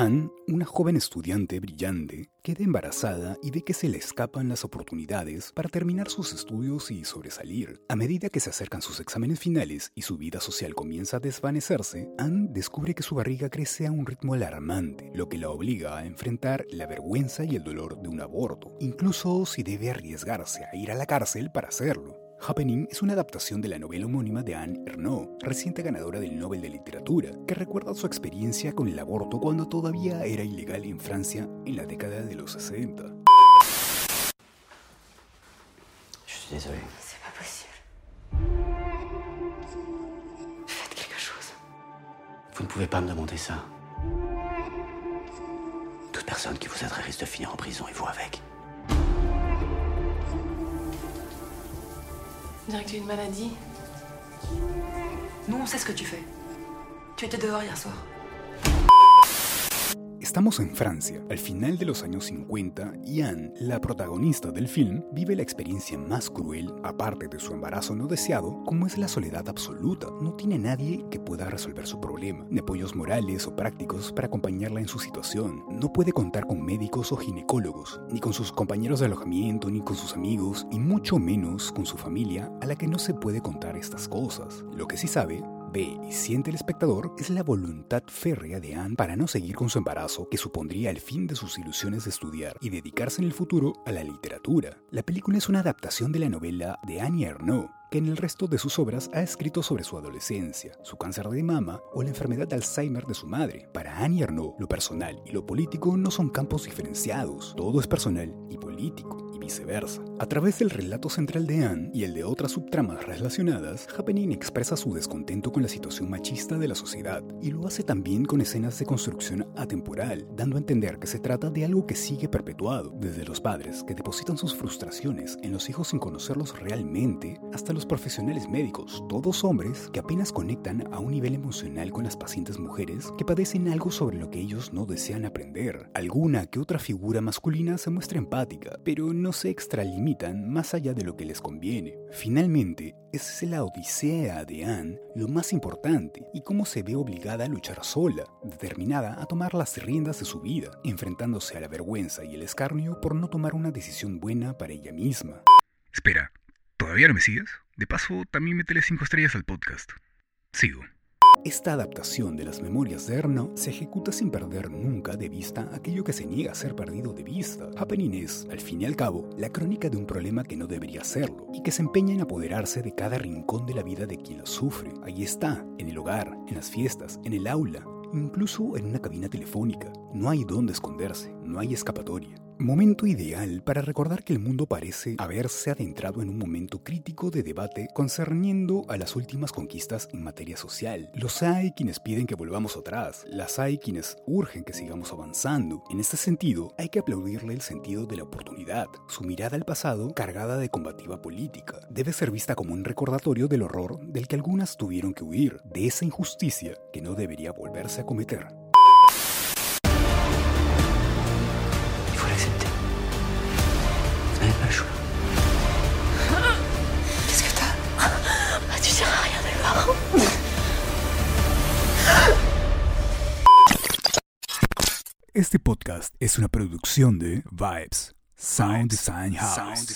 Anne, una joven estudiante brillante, queda embarazada y ve que se le escapan las oportunidades para terminar sus estudios y sobresalir. A medida que se acercan sus exámenes finales y su vida social comienza a desvanecerse, Anne descubre que su barriga crece a un ritmo alarmante, lo que la obliga a enfrentar la vergüenza y el dolor de un aborto, incluso si debe arriesgarse a ir a la cárcel para hacerlo. Happening es una adaptación de la novela homónima de Anne Ernaux, reciente ganadora del Nobel de Literatura, que recuerda su experiencia con el aborto cuando todavía era ilegal en Francia en la década de los 60. Je suis désolé. C'est pas possible. Faites quelque chose. Vous ne pouvez pas me demander ça. Toute personne qui vous aiderait risque de finir en prison et vous avec. On dirait que tu une maladie. Nous, on sait ce que tu fais. Tu étais dehors hier soir. Estamos en Francia, al final de los años 50, y Anne, la protagonista del film, vive la experiencia más cruel, aparte de su embarazo no deseado, como es la soledad absoluta. No tiene nadie que pueda resolver su problema, ni apoyos morales o prácticos para acompañarla en su situación. No puede contar con médicos o ginecólogos, ni con sus compañeros de alojamiento, ni con sus amigos, y mucho menos con su familia, a la que no se puede contar estas cosas. Lo que sí sabe ve y siente el espectador es la voluntad férrea de Anne para no seguir con su embarazo que supondría el fin de sus ilusiones de estudiar y dedicarse en el futuro a la literatura. La película es una adaptación de la novela de Annie Ernaux, que en el resto de sus obras ha escrito sobre su adolescencia, su cáncer de mama o la enfermedad de Alzheimer de su madre. Para Annie Ernaux, lo personal y lo político no son campos diferenciados, todo es personal y político viceversa. A través del relato central de Anne y el de otras subtramas relacionadas, Happening expresa su descontento con la situación machista de la sociedad y lo hace también con escenas de construcción atemporal, dando a entender que se trata de algo que sigue perpetuado, desde los padres que depositan sus frustraciones en los hijos sin conocerlos realmente, hasta los profesionales médicos, todos hombres que apenas conectan a un nivel emocional con las pacientes mujeres que padecen algo sobre lo que ellos no desean aprender. Alguna que otra figura masculina se muestra empática, pero no se extralimitan más allá de lo que les conviene. Finalmente, es la odisea de Anne lo más importante y cómo se ve obligada a luchar sola, determinada a tomar las riendas de su vida, enfrentándose a la vergüenza y el escarnio por no tomar una decisión buena para ella misma. Espera, ¿todavía no me sigues? De paso, también métele 5 estrellas al podcast. Sigo. Esta adaptación de las memorias de Erno se ejecuta sin perder nunca de vista aquello que se niega a ser perdido de vista. Happening es, al fin y al cabo, la crónica de un problema que no debería serlo y que se empeña en apoderarse de cada rincón de la vida de quien lo sufre. Ahí está, en el hogar, en las fiestas, en el aula, incluso en una cabina telefónica. No hay dónde esconderse, no hay escapatoria. Momento ideal para recordar que el mundo parece haberse adentrado en un momento crítico de debate concerniendo a las últimas conquistas en materia social. Los hay quienes piden que volvamos atrás, las hay quienes urgen que sigamos avanzando. En este sentido, hay que aplaudirle el sentido de la oportunidad. Su mirada al pasado, cargada de combativa política, debe ser vista como un recordatorio del horror del que algunas tuvieron que huir, de esa injusticia que no debería volverse a cometer. Este podcast es una producción de Vibes, Sound Design House.